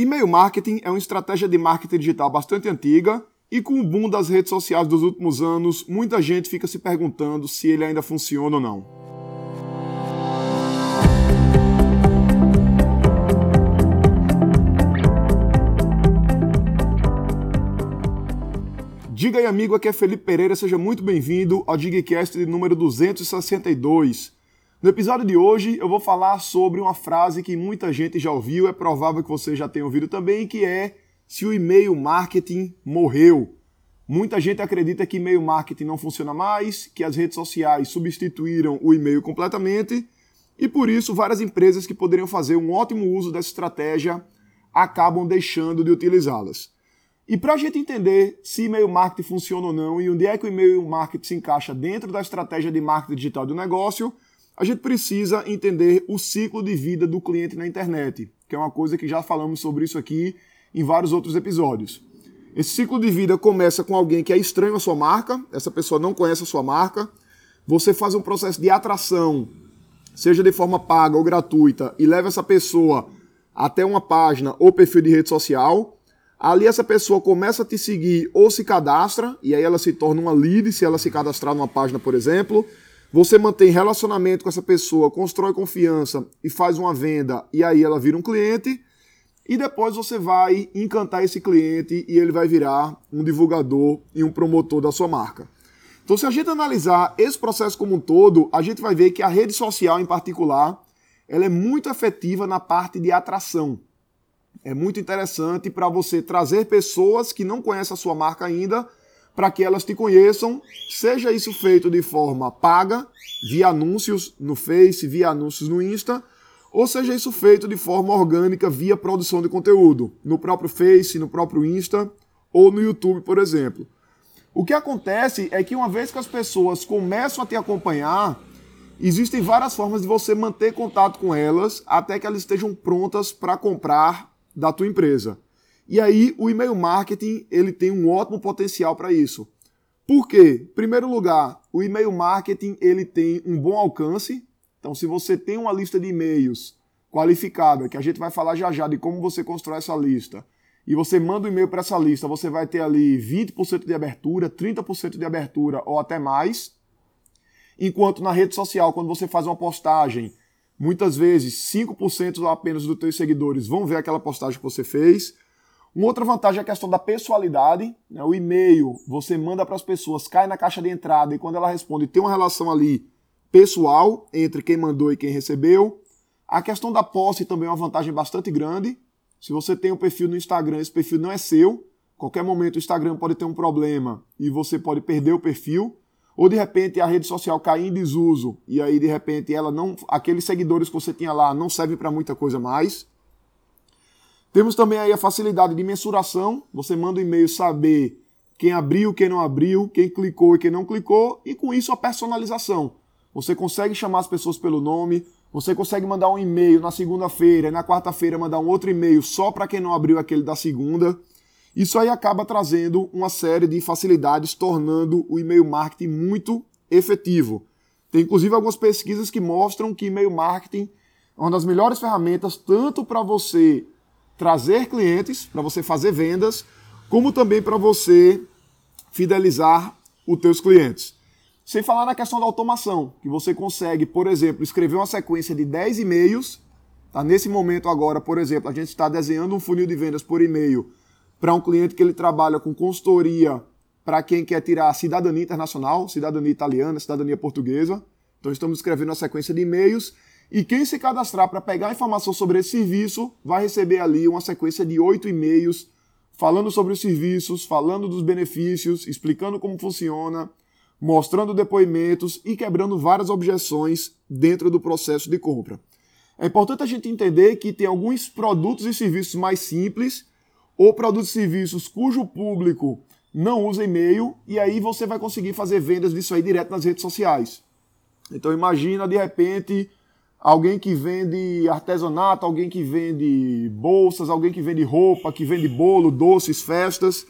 E-mail marketing é uma estratégia de marketing digital bastante antiga e com o boom das redes sociais dos últimos anos, muita gente fica se perguntando se ele ainda funciona ou não. Diga aí, amigo, aqui é Felipe Pereira, seja muito bem-vindo ao Digcast número 262. No episódio de hoje eu vou falar sobre uma frase que muita gente já ouviu, é provável que você já tenha ouvido também, que é se o e-mail marketing morreu. Muita gente acredita que e-mail marketing não funciona mais, que as redes sociais substituíram o e-mail completamente e por isso várias empresas que poderiam fazer um ótimo uso dessa estratégia acabam deixando de utilizá-las. E para a gente entender se e-mail marketing funciona ou não e onde é que o e-mail marketing se encaixa dentro da estratégia de marketing digital do negócio, a gente precisa entender o ciclo de vida do cliente na internet, que é uma coisa que já falamos sobre isso aqui em vários outros episódios. Esse ciclo de vida começa com alguém que é estranho à sua marca, essa pessoa não conhece a sua marca, você faz um processo de atração, seja de forma paga ou gratuita, e leva essa pessoa até uma página ou perfil de rede social. Ali essa pessoa começa a te seguir ou se cadastra, e aí ela se torna uma lead se ela se cadastrar numa página, por exemplo. Você mantém relacionamento com essa pessoa, constrói confiança e faz uma venda, e aí ela vira um cliente. E depois você vai encantar esse cliente e ele vai virar um divulgador e um promotor da sua marca. Então, se a gente analisar esse processo como um todo, a gente vai ver que a rede social, em particular, ela é muito efetiva na parte de atração. É muito interessante para você trazer pessoas que não conhecem a sua marca ainda para que elas te conheçam, seja isso feito de forma paga, via anúncios no Face, via anúncios no Insta, ou seja isso feito de forma orgânica via produção de conteúdo, no próprio Face, no próprio Insta ou no YouTube, por exemplo. O que acontece é que uma vez que as pessoas começam a te acompanhar, existem várias formas de você manter contato com elas até que elas estejam prontas para comprar da tua empresa. E aí o e-mail marketing ele tem um ótimo potencial para isso. Por quê? Em primeiro lugar, o e-mail marketing ele tem um bom alcance. Então, se você tem uma lista de e-mails qualificada, que a gente vai falar já já de como você constrói essa lista, e você manda um e-mail para essa lista, você vai ter ali 20% de abertura, 30% de abertura ou até mais. Enquanto na rede social, quando você faz uma postagem, muitas vezes 5% ou apenas dos teus seguidores vão ver aquela postagem que você fez. Uma outra vantagem é a questão da pessoalidade. Né? O e-mail você manda para as pessoas, cai na caixa de entrada e quando ela responde tem uma relação ali pessoal entre quem mandou e quem recebeu. A questão da posse também é uma vantagem bastante grande. Se você tem um perfil no Instagram, esse perfil não é seu. Qualquer momento o Instagram pode ter um problema e você pode perder o perfil. Ou de repente a rede social cair em desuso e aí de repente ela não, aqueles seguidores que você tinha lá não servem para muita coisa mais. Temos também aí a facilidade de mensuração. Você manda um e-mail saber quem abriu, quem não abriu, quem clicou e quem não clicou, e com isso a personalização. Você consegue chamar as pessoas pelo nome, você consegue mandar um e-mail na segunda-feira e na quarta-feira mandar um outro e-mail só para quem não abriu aquele da segunda. Isso aí acaba trazendo uma série de facilidades, tornando o e-mail marketing muito efetivo. Tem inclusive algumas pesquisas que mostram que e-mail marketing é uma das melhores ferramentas tanto para você trazer clientes, para você fazer vendas, como também para você fidelizar os teus clientes. Sem falar na questão da automação, que você consegue, por exemplo, escrever uma sequência de 10 e-mails. Tá? Nesse momento agora, por exemplo, a gente está desenhando um funil de vendas por e-mail para um cliente que ele trabalha com consultoria para quem quer tirar cidadania internacional, cidadania italiana, cidadania portuguesa. Então estamos escrevendo uma sequência de e-mails e quem se cadastrar para pegar informação sobre esse serviço vai receber ali uma sequência de oito e-mails falando sobre os serviços, falando dos benefícios, explicando como funciona, mostrando depoimentos e quebrando várias objeções dentro do processo de compra. É importante a gente entender que tem alguns produtos e serviços mais simples ou produtos e serviços cujo público não usa e-mail e aí você vai conseguir fazer vendas disso aí direto nas redes sociais. Então imagina de repente alguém que vende artesanato, alguém que vende bolsas, alguém que vende roupa, que vende bolo, doces, festas.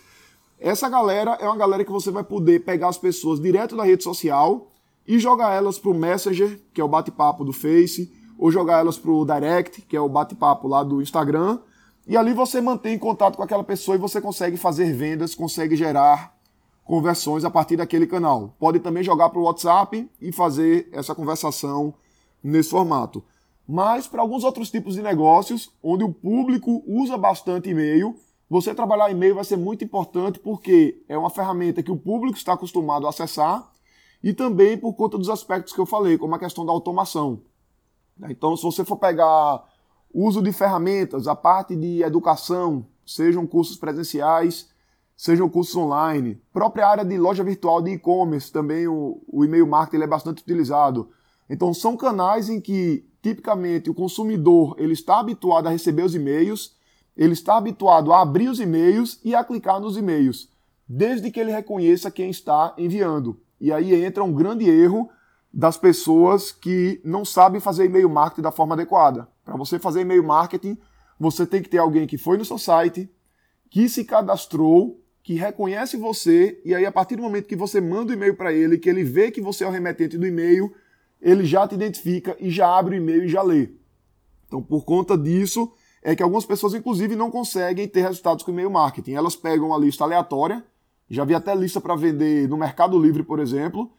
Essa galera é uma galera que você vai poder pegar as pessoas direto da rede social e jogar elas para o Messenger, que é o bate-papo do Face, ou jogar elas para o Direct, que é o bate-papo lá do Instagram. E ali você mantém contato com aquela pessoa e você consegue fazer vendas, consegue gerar conversões a partir daquele canal. Pode também jogar para o WhatsApp e fazer essa conversação nesse formato. Mas para alguns outros tipos de negócios, onde o público usa bastante e-mail, você trabalhar e-mail vai ser muito importante porque é uma ferramenta que o público está acostumado a acessar e também por conta dos aspectos que eu falei, como a questão da automação. Então, se você for pegar uso de ferramentas, a parte de educação, sejam cursos presenciais, sejam cursos online, própria área de loja virtual de e-commerce, também o, o e-mail marketing é bastante utilizado. Então, são canais em que, tipicamente, o consumidor ele está habituado a receber os e-mails, ele está habituado a abrir os e-mails e a clicar nos e-mails, desde que ele reconheça quem está enviando. E aí entra um grande erro das pessoas que não sabem fazer e-mail marketing da forma adequada. Para você fazer e-mail marketing, você tem que ter alguém que foi no seu site, que se cadastrou, que reconhece você, e aí a partir do momento que você manda o e-mail para ele, que ele vê que você é o remetente do e-mail, ele já te identifica e já abre o e-mail e já lê. Então, por conta disso, é que algumas pessoas, inclusive, não conseguem ter resultados com e-mail marketing. Elas pegam uma lista aleatória, já vi até lista para vender no Mercado Livre, por exemplo,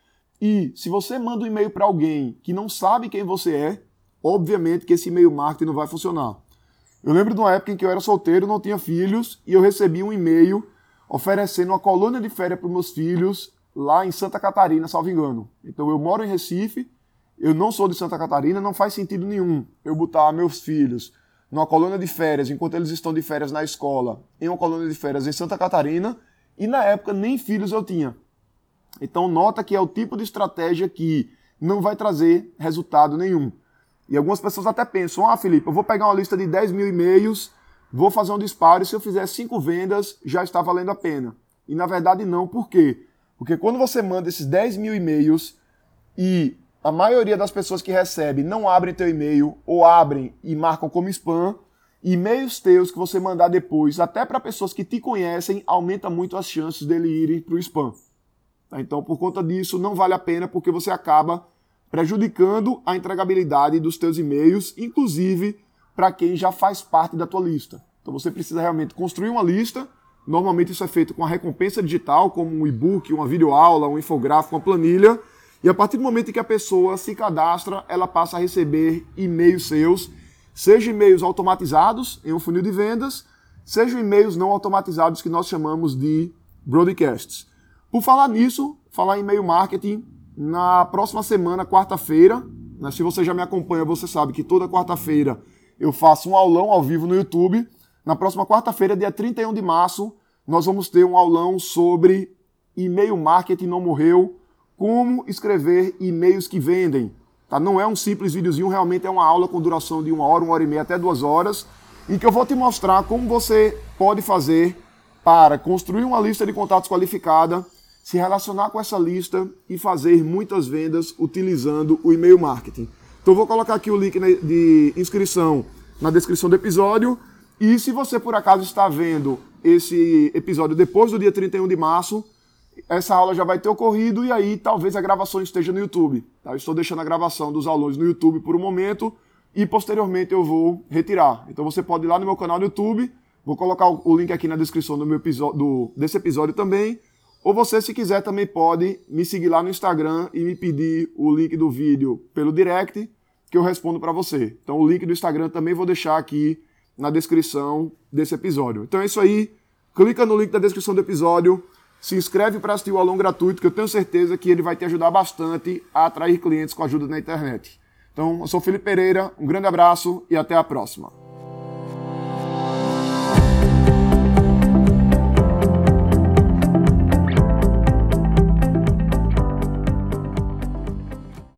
e se você manda um e-mail para alguém que não sabe quem você é, obviamente que esse e-mail marketing não vai funcionar. Eu lembro de uma época em que eu era solteiro, não tinha filhos, e eu recebi um e-mail oferecendo uma colônia de férias para meus filhos lá em Santa Catarina, salvo engano. Então eu moro em Recife, eu não sou de Santa Catarina, não faz sentido nenhum eu botar meus filhos numa colônia de férias, enquanto eles estão de férias na escola, em uma colônia de férias em Santa Catarina, e na época nem filhos eu tinha. Então nota que é o tipo de estratégia que não vai trazer resultado nenhum. E algumas pessoas até pensam, ah Felipe, eu vou pegar uma lista de 10 mil e-mails, vou fazer um disparo, se eu fizer cinco vendas, já está valendo a pena. E na verdade não, por quê? Porque quando você manda esses 10 mil e-mails e a maioria das pessoas que recebe não abrem teu e-mail ou abrem e marcam como spam, e-mails teus que você mandar depois, até para pessoas que te conhecem, aumenta muito as chances dele irem para o spam. Tá? Então, por conta disso, não vale a pena porque você acaba prejudicando a entregabilidade dos teus e-mails, inclusive para quem já faz parte da tua lista. Então, você precisa realmente construir uma lista. Normalmente isso é feito com a recompensa digital, como um e-book, uma videoaula, um infográfico, uma planilha. E a partir do momento em que a pessoa se cadastra, ela passa a receber e-mails seus, seja e-mails automatizados em um funil de vendas, seja e-mails não automatizados que nós chamamos de broadcasts. Por falar nisso, falar em e-mail marketing, na próxima semana, quarta-feira, né, se você já me acompanha, você sabe que toda quarta-feira eu faço um aulão ao vivo no YouTube. Na próxima quarta-feira, dia 31 de março, nós vamos ter um aulão sobre e-mail marketing não morreu, como escrever e-mails que vendem. Tá? Não é um simples videozinho, realmente é uma aula com duração de uma hora, uma hora e meia, até duas horas, em que eu vou te mostrar como você pode fazer para construir uma lista de contatos qualificada se relacionar com essa lista e fazer muitas vendas utilizando o e-mail marketing. Então vou colocar aqui o link de inscrição na descrição do episódio. E se você por acaso está vendo esse episódio depois do dia 31 de março, essa aula já vai ter ocorrido e aí talvez a gravação esteja no YouTube. Tá? Eu estou deixando a gravação dos alunos no YouTube por um momento e posteriormente eu vou retirar. Então você pode ir lá no meu canal no YouTube, vou colocar o link aqui na descrição do meu episódio, desse episódio também. Ou você, se quiser, também pode me seguir lá no Instagram e me pedir o link do vídeo pelo direct, que eu respondo para você. Então, o link do Instagram também vou deixar aqui na descrição desse episódio. Então é isso aí. Clica no link da descrição do episódio, se inscreve para assistir o aulão gratuito, que eu tenho certeza que ele vai te ajudar bastante a atrair clientes com ajuda na internet. Então, eu sou Felipe Pereira, um grande abraço e até a próxima.